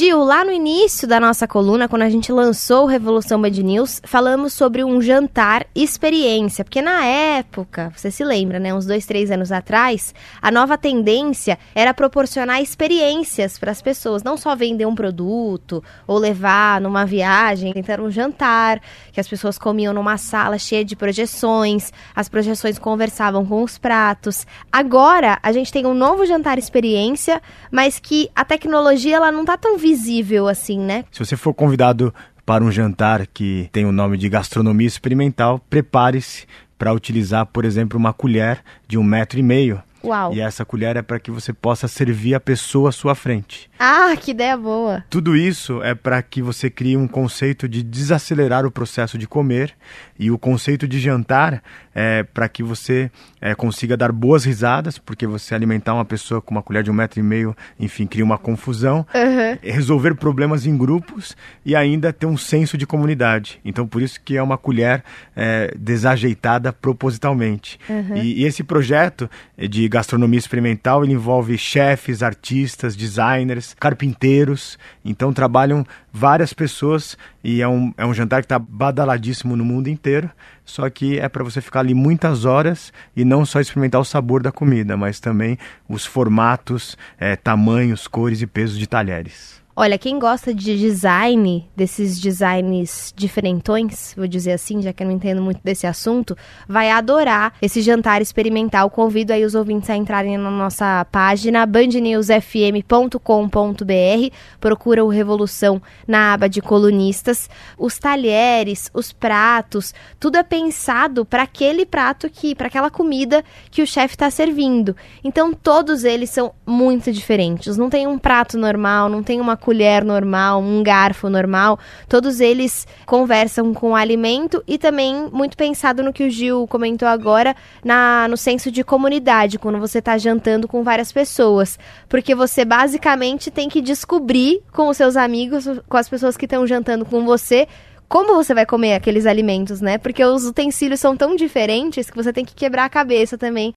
Gil, lá no início da nossa coluna, quando a gente lançou o Revolução Band News, falamos sobre um jantar experiência, porque na época, você se lembra, né, uns dois, três anos atrás, a nova tendência era proporcionar experiências para as pessoas, não só vender um produto ou levar numa viagem, era um jantar que as pessoas comiam numa sala cheia de projeções, as projeções conversavam com os pratos. Agora a gente tem um novo jantar experiência, mas que a tecnologia ela não tá tão visível assim, né? Se você for convidado para um jantar que tem o nome de gastronomia experimental, prepare-se para utilizar, por exemplo, uma colher de um metro e meio. Uau. E essa colher é para que você possa servir a pessoa à sua frente. Ah, que ideia boa! Tudo isso é para que você crie um conceito de desacelerar o processo de comer e o conceito de jantar é para que você é, consiga dar boas risadas, porque você alimentar uma pessoa com uma colher de um metro e meio, enfim, cria uma confusão, Uhum. resolver problemas em grupos e ainda ter um senso de comunidade. Então, por isso que é uma colher é, desajeitada propositalmente. E, e esse projeto de gastronomia experimental ele envolve chefes, artistas, designers, carpinteiros. Então, trabalham várias pessoas e é um, é um jantar que está badaladíssimo no mundo inteiro. Só que é para você ficar ali muitas horas e não só experimentar o sabor da comida, mas também os formatos, eh, tamanhos, cores e pesos de talheres. Olha, quem gosta de design, desses designs diferentões, vou dizer assim, já que eu não entendo muito desse assunto, vai adorar esse jantar experimental. Convido aí os ouvintes a entrarem na nossa página bandnewsfm.com.br, procura o Revolução na aba de colunistas. Os talheres, os pratos, tudo é pensado para aquele prato que, para aquela comida que o chefe está servindo. Então todos eles são muito diferentes. Não tem um prato normal, não tem uma colher normal, um garfo normal. Todos eles conversam com o alimento e também muito pensado no que o Gil comentou agora, na, no senso de comunidade, quando você está jantando com várias pessoas. Porque você basicamente tem que descobrir com os seus amigos, com as pessoas que estão jantando com você, como você vai comer aqueles alimentos, né? Porque os utensílios são tão diferentes que você tem que quebrar a cabeça também